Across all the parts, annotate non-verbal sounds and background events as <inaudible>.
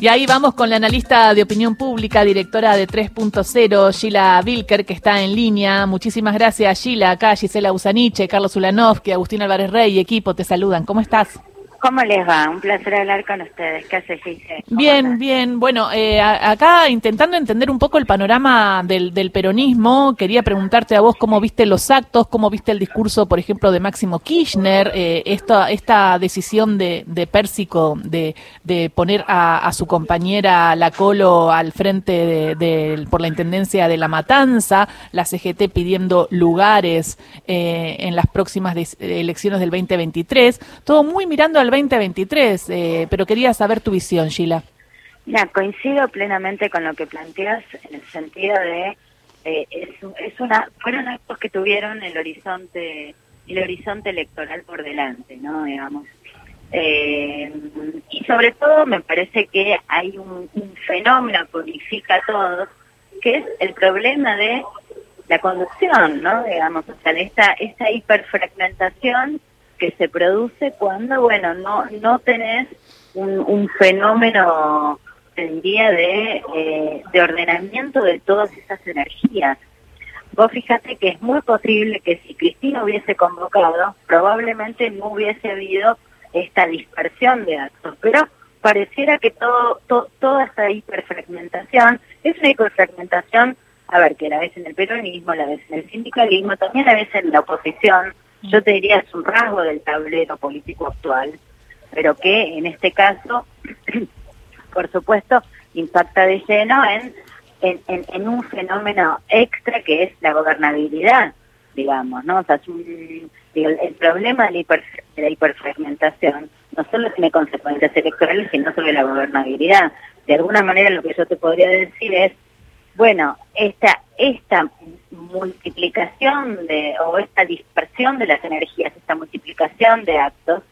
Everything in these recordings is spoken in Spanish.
Y ahí vamos con la analista de opinión pública, directora de 3.0, Gila Vilker, que está en línea. Muchísimas gracias, Gila. Acá Gisela Usaniche, Carlos Ulanovsky, Agustín Álvarez Rey equipo te saludan. ¿Cómo estás? ¿Cómo les va? Un placer hablar con ustedes. ¿Qué hace, Gise? Bien, bien. Bueno, eh, acá intentando entender un poco el panorama del, peronismo, quería preguntarte a vos cómo viste los actos, cómo viste el discurso, por ejemplo, de Máximo Kirchner, eh, esta, esta decisión de, de Pérsico de, de poner a, su compañera La Colo al frente de, por la Intendencia de La Matanza, la CGT pidiendo lugares eh, en las próximas elecciones del 2023, todo muy mirando al 2023, eh, pero quería saber tu visión, Sheila. Mira, coincido plenamente con lo que planteas en el sentido de eh, es, una fueron actos que tuvieron el horizonte el horizonte electoral por delante, ¿no? Digamos. Eh, y sobre todo me parece que hay un, fenómeno que unifica todo, que es el problema de la conducción, ¿no? Digamos, o sea, esta, esta hiperfragmentación que se produce cuando, bueno, no, no tenés un, fenómeno, día de, eh, de ordenamiento de todas esas energías. Vos fíjate que es muy posible que si Cristina hubiese convocado, probablemente no hubiese habido esta dispersión de actos, pero pareciera que todo, toda esta hiperfragmentación es una hiperfragmentación, a ver, que la vez en el peronismo, la vez en el sindicalismo, también a veces en la oposición, yo te diría es un rasgo del tablero político actual, pero que en este caso, <clears throat> por supuesto, impacta de lleno en, en, en, un fenómeno extra que es la gobernabilidad, digamos, ¿no? O sea, el problema de la, hiper, de la hiperfragmentación no solo tiene consecuencias electorales, sino sobre la gobernabilidad. De alguna manera lo que yo te podría decir es, bueno, esta, multiplicación de, o esta dispersión de las energías, esta multiplicación de actos,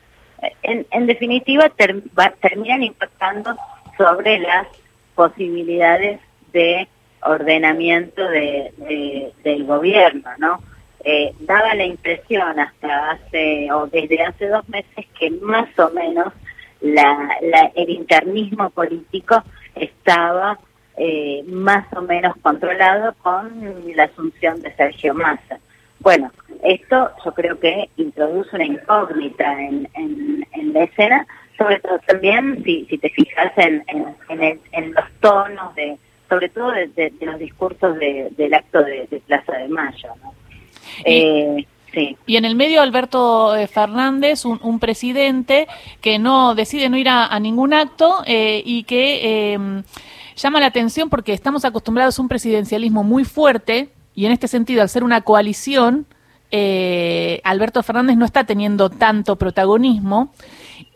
en, en definitiva terminan impactando sobre las posibilidades de ordenamiento de, del gobierno, ¿no? Eh, daba la impresión hasta hace, o desde hace dos meses, que más o menos la, la, el internismo político estaba eh, más o menos controlado con la asunción de Sergio Massa. Bueno, esto yo creo que introduce una incógnita en, en, la escena, sobre todo también si, si te fijas en, en, los tonos de, sobre todo de, los discursos del acto de, Plaza de Mayo. ¿no? Eh, sí. Y en el medio Alberto eh, Fernández, un, presidente que no decide no ir a, ningún acto y que llama la atención porque estamos acostumbrados a un presidencialismo muy fuerte y en este sentido, al ser una coalición, eh, Alberto Fernández no está teniendo tanto protagonismo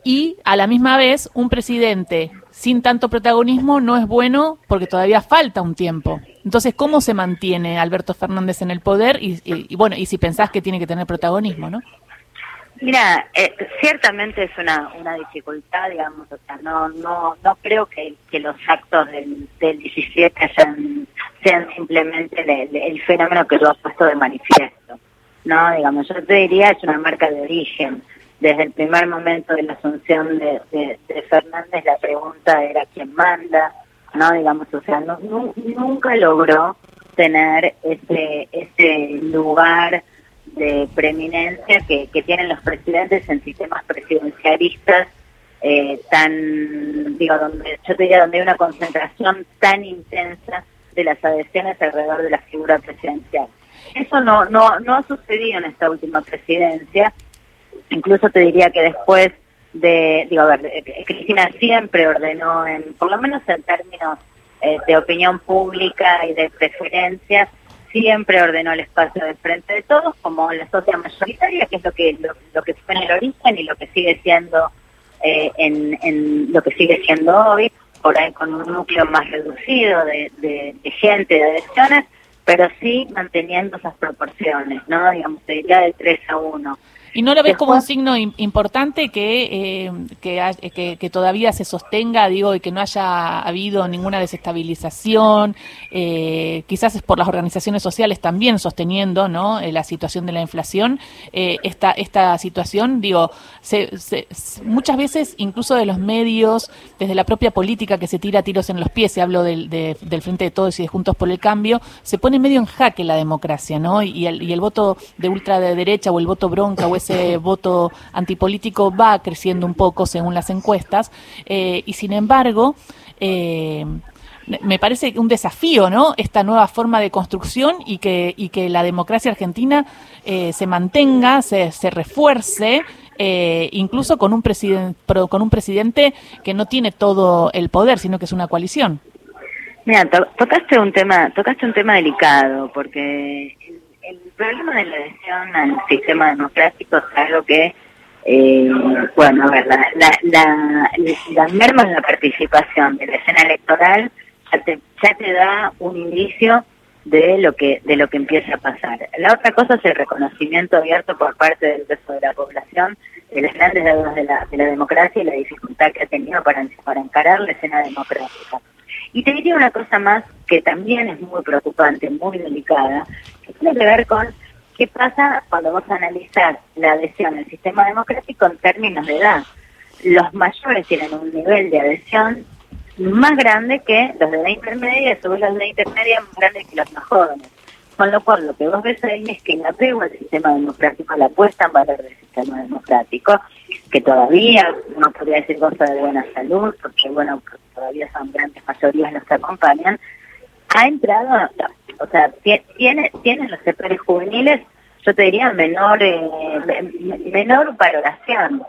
y a la misma vez un presidente sin tanto protagonismo no es bueno porque todavía falta un tiempo. Entonces, ¿cómo se mantiene Alberto Fernández en el poder? Y, y bueno, y si pensás que tiene que tener protagonismo, ¿no? Mira, eh, ciertamente es una, una dificultad, digamos, o sea, no no no creo que, los actos del, del 17 sean simplemente el, fenómeno que tú has puesto de manifiesto, ¿no? Digamos, yo te diría es una marca de origen. Desde el primer momento de la asunción de, de, Fernández la pregunta era quién manda, ¿no? Digamos, o sea, no, nunca logró tener ese, ese lugar de preeminencia que, que tienen los presidentes en sistemas presidencialistas eh, tan, digo, donde yo te diría donde hay una concentración tan intensa de las adhesiones alrededor de la figura presidencial. Eso no, no, no ha sucedido en esta última presidencia. Incluso te diría que después de, digo, a ver, eh, Cristina siempre ordenó, en, por lo menos en términos eh, de opinión pública y de preferencias, siempre ordenó el espacio de frente de todos como la sociedad mayoritaria, que es lo que lo, que fue en el origen y lo que sigue siendo eh, en, lo que sigue siendo hoy, por ahí con un núcleo más reducido de, gente, de adhesiones, pero sí manteniendo esas proporciones, ¿no? Digamos, ya de 3 a 1. ¿Y no lo ves como un signo importante que, eh, que, que, todavía se sostenga, digo, y que no haya habido ninguna desestabilización? Eh, quizás es por las organizaciones sociales también sosteniendo ¿no? Eh, la situación de la inflación. Eh, esta, esta situación, digo, se, muchas veces incluso de los medios, desde la propia política que se tira tiros en los pies, se hablo del, del Frente de Todos y de Juntos por el Cambio, se pone medio en jaque la democracia, ¿no? Y el, y el voto de ultraderecha o el voto bronca o ese voto antipolítico va creciendo un poco según las encuestas, eh, y sin embargo, eh, me parece un desafío, ¿no? Esta nueva forma de construcción y que, y que la democracia argentina eh, se mantenga, se, se refuerce, incluso con un, con un presidente que no tiene todo el poder, sino que es una coalición. Mira, tocaste un tema, tocaste un tema delicado, porque el problema de la adhesión al sistema democrático es algo que, eh, bueno, a ver, la, la, la, la en la participación de la escena electoral ya te, ya te da un indicio de lo que de lo que empieza a pasar. La otra cosa es el reconocimiento abierto por parte del resto de la población de las grandes deudas de la, de la democracia y la dificultad que ha tenido para, para encarar la escena democrática. Y te diría una cosa más que también es muy preocupante, muy delicada, que tiene que ver con qué pasa cuando vas a analizar la adhesión al sistema democrático en términos de edad. Los mayores tienen un nivel de adhesión más grande que los de la intermedia, y los de la intermedia más grandes que los más jóvenes. Con lo cual, lo que vos ves ahí es que el apego al sistema democrático, la puesta en valor del sistema democrático, que todavía no podría decir cosa de buena salud, porque bueno, todavía son grandes mayorías los que acompañan, ha entrado, o sea, tiene, tiene los sectores juveniles, yo te diría, menor, eh, menor valoración.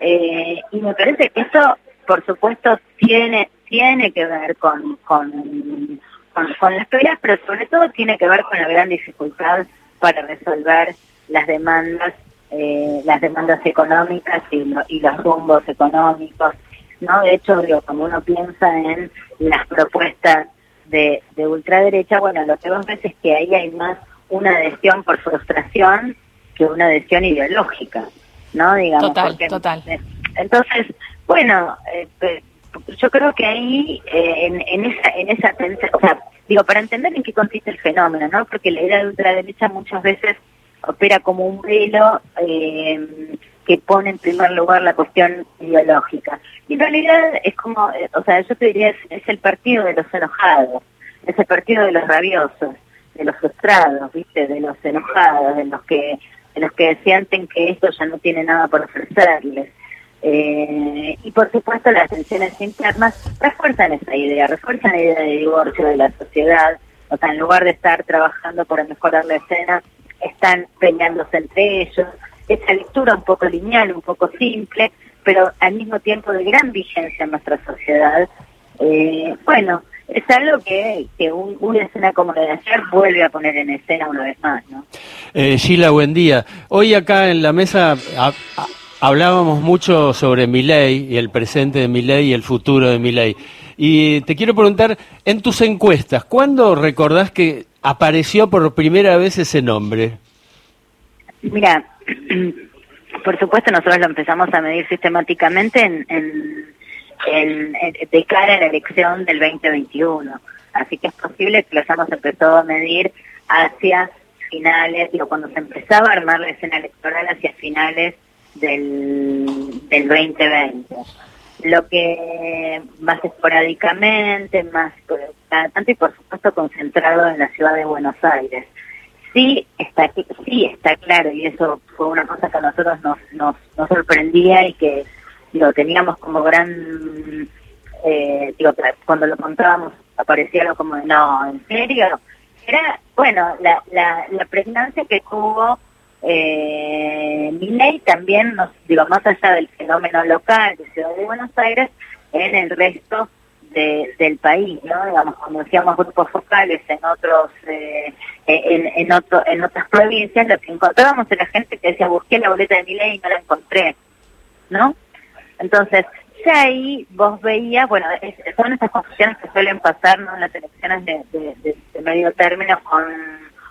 Eh, y me parece que eso, por supuesto, tiene, tiene que ver con, con con, las peleas, pero sobre todo tiene que ver con la gran dificultad para resolver las demandas, eh, las demandas económicas y, y los rumbos económicos. No De hecho, digo, como uno piensa en las propuestas de, de ultraderecha, bueno, lo que vos ves es que ahí hay más una adhesión por frustración que una adhesión ideológica, ¿no? Digamos, total, total. Entonces, bueno, eh, yo creo que ahí, eh, en, en, esa, en esa, o sea, digo, para entender en qué consiste el fenómeno, ¿no? Porque la idea de ultraderecha muchas veces opera como un velo eh, que pone en primer lugar la cuestión ideológica. Y en realidad es como, eh, o sea, yo te diría, es, el partido de los enojados, es el partido de los rabiosos, de los frustrados, ¿viste? De los enojados, de los que de los que sienten que esto ya no tiene nada por ofrecerles. Eh, y por supuesto las tensiones internas refuerzan esa idea, refuerzan la idea de divorcio de la sociedad, o sea, en lugar de estar trabajando para mejorar la escena, están peleándose entre ellos. Esa lectura un poco lineal, un poco simple, pero al mismo tiempo de gran vigencia en nuestra sociedad. Eh, bueno, es algo que, que una escena como la de ayer vuelve a poner en escena una vez más, ¿no? Eh, Sheila, buen día. Hoy acá en la mesa Hablábamos mucho sobre ley y el presente de ley y el futuro de ley. Y te quiero preguntar, en tus encuestas, ¿cuándo recordás que apareció por primera vez ese nombre? Mira, <clears throat> por supuesto nosotros lo empezamos a medir sistemáticamente en, de cara a la elección del 2021. Así que es posible que lo hayamos empezado a medir hacia finales, digo, cuando se empezaba a armar la escena electoral hacia finales del, del 2020. Lo que más esporádicamente, más tanto y por supuesto concentrado en la ciudad de Buenos Aires. Sí está, sí está claro, y eso fue una cosa que a nosotros nos, nos, nos sorprendía y que lo teníamos como gran, eh, digo, cuando lo contábamos aparecía como, no, ¿en serio? Era, bueno, la, la, la pregnancia que tuvo eh, mi ley también nos, digo, más allá del fenómeno local de Ciudad de Buenos Aires, en el resto de, del país, ¿no? Digamos, cuando decíamos grupos focales en otros, eh, en, en, otro, en otras provincias, lo que encontrábamos era gente que decía, busqué la boleta de mi ley y no la encontré, ¿no? Entonces, ya ahí vos veías, bueno, son estas confusiones que suelen pasar ¿no? en las elecciones de, de, de medio término con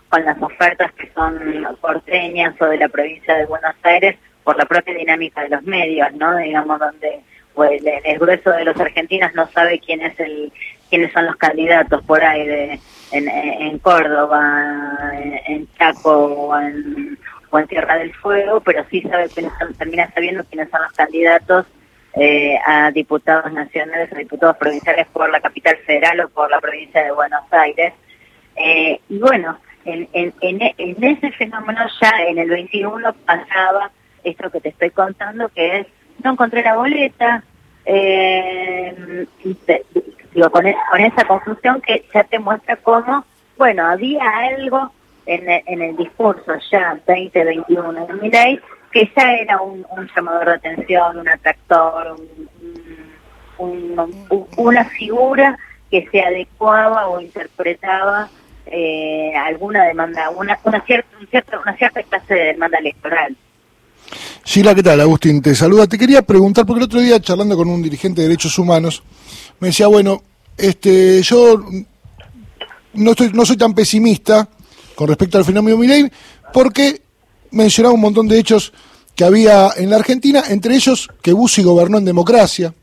con las ofertas que son porteñas o de la provincia de Buenos Aires por la propia dinámica de los medios, ¿no? Digamos, donde pues, el, grueso de los argentinos no sabe quién es el quiénes son los candidatos por ahí de, en, Córdoba, en, Chaco o en, Tierra del Fuego, pero sí sabe termina sabiendo quiénes son los candidatos eh, a diputados nacionales, a diputados provinciales por la capital federal o por la provincia de Buenos Aires. Eh, y bueno, en, en, en, ese fenómeno ya en el 21 pasaba esto que te estoy contando, que es, no encontré la boleta, eh, e, con, esa conclusión que ya te muestra cómo, bueno, había algo en, en el discurso ya 2021 de mi ley que ya era un, llamador de atención, un atractor, una figura que se adecuaba o interpretaba eh, alguna demanda, una, una, cierta, una cierta clase de demanda electoral. Sheila, ¿qué tal? Agustín, te saluda. Te quería preguntar, porque el otro día charlando con un dirigente de derechos humanos, me decía, bueno, este, yo no, estoy, no soy tan pesimista con respecto al fenómeno Milei, porque mencionaba un montón de hechos que había en la Argentina, entre ellos que Bussi gobernó en democracia,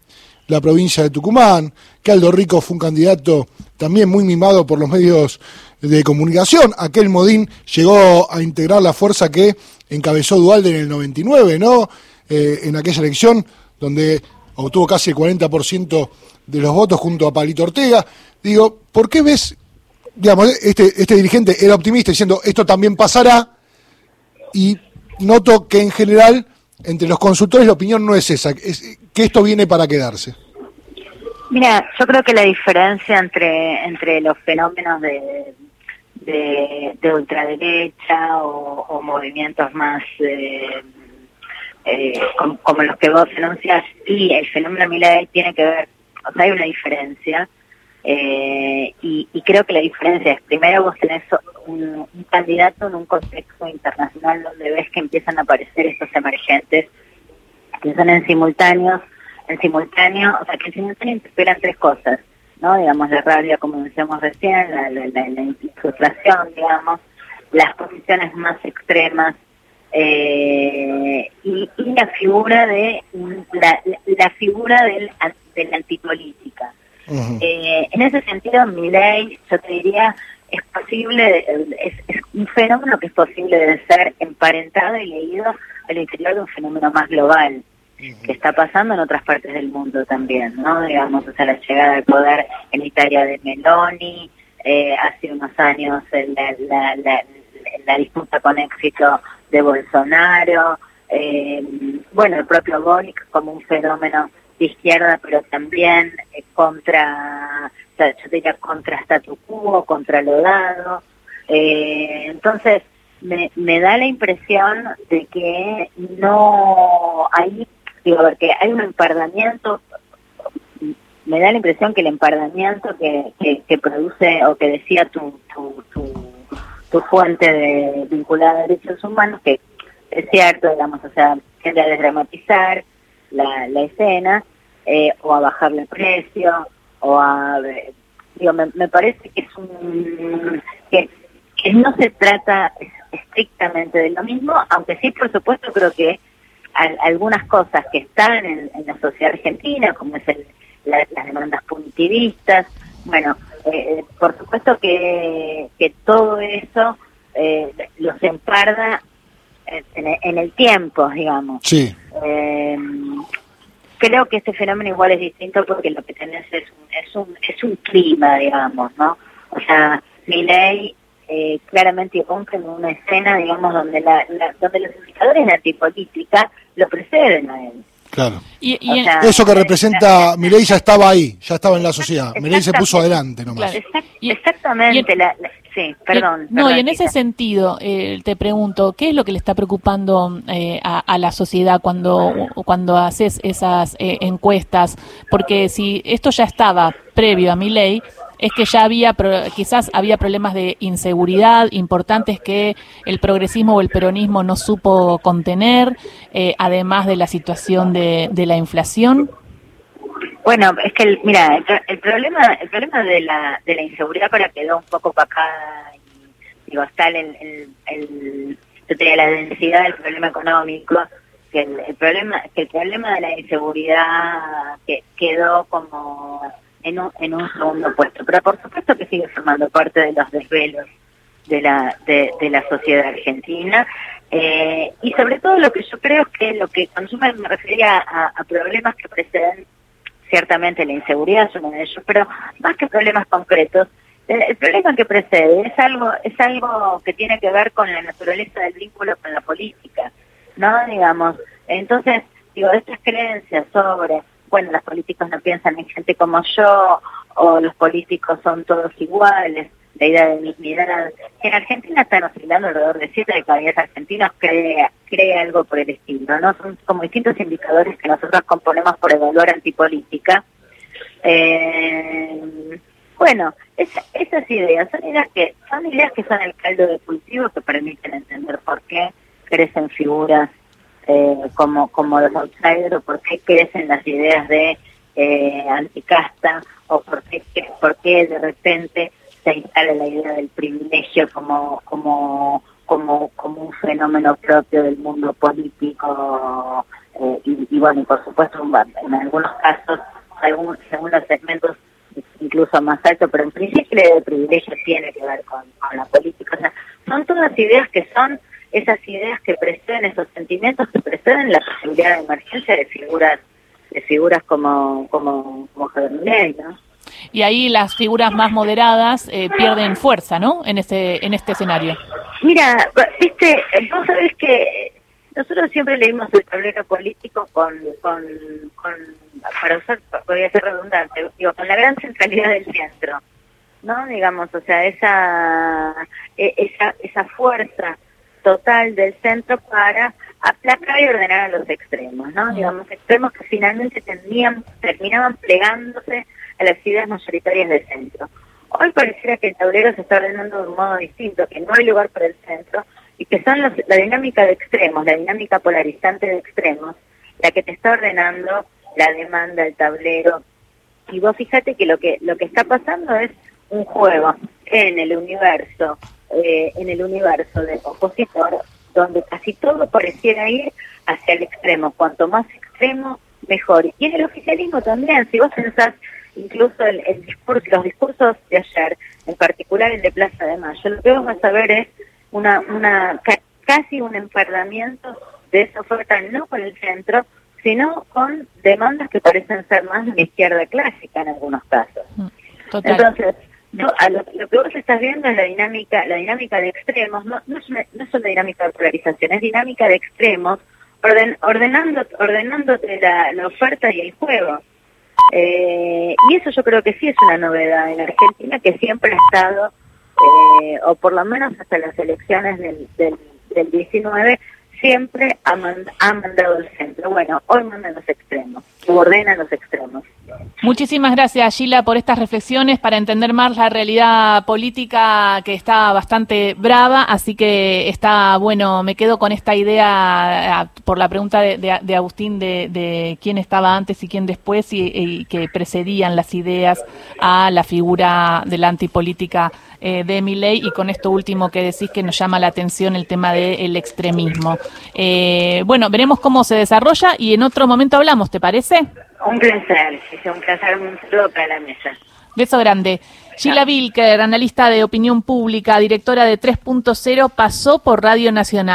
la provincia de Tucumán, que Aldo Rico fue un candidato también muy mimado por los medios de comunicación. Aquel Modín llegó a integrar la fuerza que encabezó Dualde en el 99, ¿no? Eh, en aquella elección donde obtuvo casi el 40% de los votos junto a Palito Ortega. Digo, ¿por qué ves, digamos, este, este dirigente era optimista diciendo esto también pasará? Y noto que en general entre los consultores la opinión no es esa, es que esto viene para quedarse. Mira, yo creo que la diferencia entre, entre los fenómenos de, de, ultraderecha o, movimientos más eh, eh, como, los que vos denuncias y el fenómeno Milei tiene que ver, o sea, hay una diferencia eh, y, creo que la diferencia es, primero vos tenés un, candidato en un contexto internacional donde ves que empiezan a aparecer estos emergentes que son en simultáneos, en simultáneo, o sea, que en simultáneo interpelan tres cosas ¿no? Digamos, la rabia, como decíamos recién, la, la, frustración, digamos, las posiciones más extremas eh, y, la figura de la, la figura del, de la antipolítica. Eh, en ese sentido, mi ley, yo te diría, es posible, es, es, un fenómeno que es posible de ser emparentado y leído al interior de un fenómeno más global que está pasando en otras partes del mundo también, ¿no? Digamos, o sea, la llegada al poder en Italia de Meloni, eh, hace unos años la, la, disputa con éxito de Bolsonaro, eh, bueno, el propio Boric como un fenómeno de izquierda, pero también eh, contra, o sea, yo diría contra statu quo, contra lo dado. entonces, me, me da la impresión de que no hay digo, porque hay un empardamiento, me da la impresión que el empardamiento que, que, produce o que decía tu, tu, tu, fuente de, vinculada a derechos humanos, que es cierto, digamos, o sea, tiende a desdramatizar la, la escena eh, o a bajarle el precio o a... Digo, me, me parece que es un... Que, que no se trata estrictamente de lo mismo, aunque sí, por supuesto, creo que algunas cosas que están en, la sociedad argentina, como es las demandas punitivistas. Bueno, eh, por supuesto que, que todo eso eh, los emparda en, el tiempo, digamos. Sí. Eh, creo que este fenómeno igual es distinto porque lo que tenés es un, es un, es un clima, digamos, ¿no? O sea, mi ley eh, claramente irrumpe en una escena, digamos, donde, la, donde los indicadores de antipolítica lo preceden a él. Claro. Y, Eso que representa Milei ya estaba ahí, ya estaba en la sociedad. Milei se puso adelante nomás. exactamente. sí, perdón. no, y en ese sentido, eh, te pregunto, ¿qué es lo que le está preocupando eh, a, la sociedad cuando, cuando haces esas eh, encuestas? Porque si esto ya estaba previo a Milei, es que ya había, quizás había problemas de inseguridad importantes que el progresismo o el peronismo no supo contener, eh, además de la situación de, de, la inflación? Bueno, es que, mira, el, problema el problema de la, de la inseguridad para quedó un poco para acá digo, está el, el, la densidad del problema económico, que el, problema que el problema de la inseguridad que quedó como en un, en un segundo puesto, pero por supuesto que sigue formando parte de los desvelos de la de, la sociedad argentina eh, y sobre todo lo que yo creo es que lo que consume me refería a, problemas que preceden ciertamente la inseguridad es uno de ellos, pero más que problemas concretos el problema que precede es algo es algo que tiene que ver con la naturaleza del vínculo con la política, ¿no? Digamos, entonces, digo, estas creencias sobre, bueno, los políticos no piensan en gente como yo, o los políticos son todos iguales, la idea de mismidad, en Argentina están oscilando alrededor de 7 de cada 10 argentinos cree, cree algo por el estilo, ¿no? Son como distintos indicadores que nosotros componemos por evaluar antipolítica. Eh, bueno, esas ideas son ideas que son ideas que son el caldo de cultivo que permiten entender por qué crecen figuras eh, como como los outsiders o por qué crecen las ideas de eh, anticasta o por qué por qué de repente se instala la idea del privilegio como como como como un fenómeno propio del mundo político eh, y, bueno y por supuesto en algunos casos según según los segmentos incluso más alto, pero en principio el privilegio tiene que ver con, la política. O sea, son todas ideas que son esas ideas que preceden, esos sentimientos que preceden la posibilidad de emergencia de figuras de figuras como como como Javier ¿no? Y ahí las figuras más moderadas eh, pierden fuerza, ¿no? En este en este escenario. Mira, viste, vos sabés que nosotros siempre leímos el tablero político con, con, con para usar, podría ser redundante, digo, con la gran centralidad del centro, ¿no? Digamos, o sea, esa, e, esa, esa fuerza total del centro para aplacar y ordenar a los extremos, ¿no? Digamos, extremos que finalmente terminaban plegándose a las ideas mayoritarias del centro. Hoy pareciera que el tablero se está ordenando de un modo distinto, que no hay lugar para el centro, y que son la dinámica de extremos, la dinámica polarizante de extremos, la que te está ordenando la demanda, el tablero. Y vos fíjate que lo que lo que está pasando es un juego en el universo, eh, en el universo de opositor, donde casi todo pareciera ir hacia el extremo. Cuanto más extremo, mejor. Y en el oficialismo también, si vos pensás incluso el, el discurso, los discursos de ayer, en particular el de Plaza de Mayo, lo que vamos a ver es una, una casi un enfardamiento de esa oferta no con el centro, sino con demandas que parecen ser más de la izquierda clásica en algunos casos. Mm, Entonces, lo, que vos estás viendo es la dinámica, la dinámica de extremos, no, no, es, una, no es una dinámica de polarización, es dinámica de extremos, orden, ordenando, ordenándote la, la oferta y el juego. Eh, y eso yo creo que sí es una novedad en Argentina que siempre ha estado eh, o por lo menos hasta las elecciones del, del, del 19, siempre ha, mandado el centro. Bueno, hoy mandan los extremos, ordenan los extremos. Muchísimas gracias, Gila, por estas reflexiones para entender más la realidad política que está bastante brava. Así que está bueno, me quedo con esta idea por la pregunta de, Agustín de, quién estaba antes y quién después y, que precedían las ideas a la figura de la antipolítica eh, de mi ley y con esto último que decís que nos llama la atención el tema del extremismo. Eh, bueno, veremos cómo se desarrolla y en otro momento hablamos, ¿te parece? Un placer, un placer, un saludo para la mesa. Beso grande. Sheila Vilker, analista de opinión pública, directora de 3.0, pasó por Radio Nacional.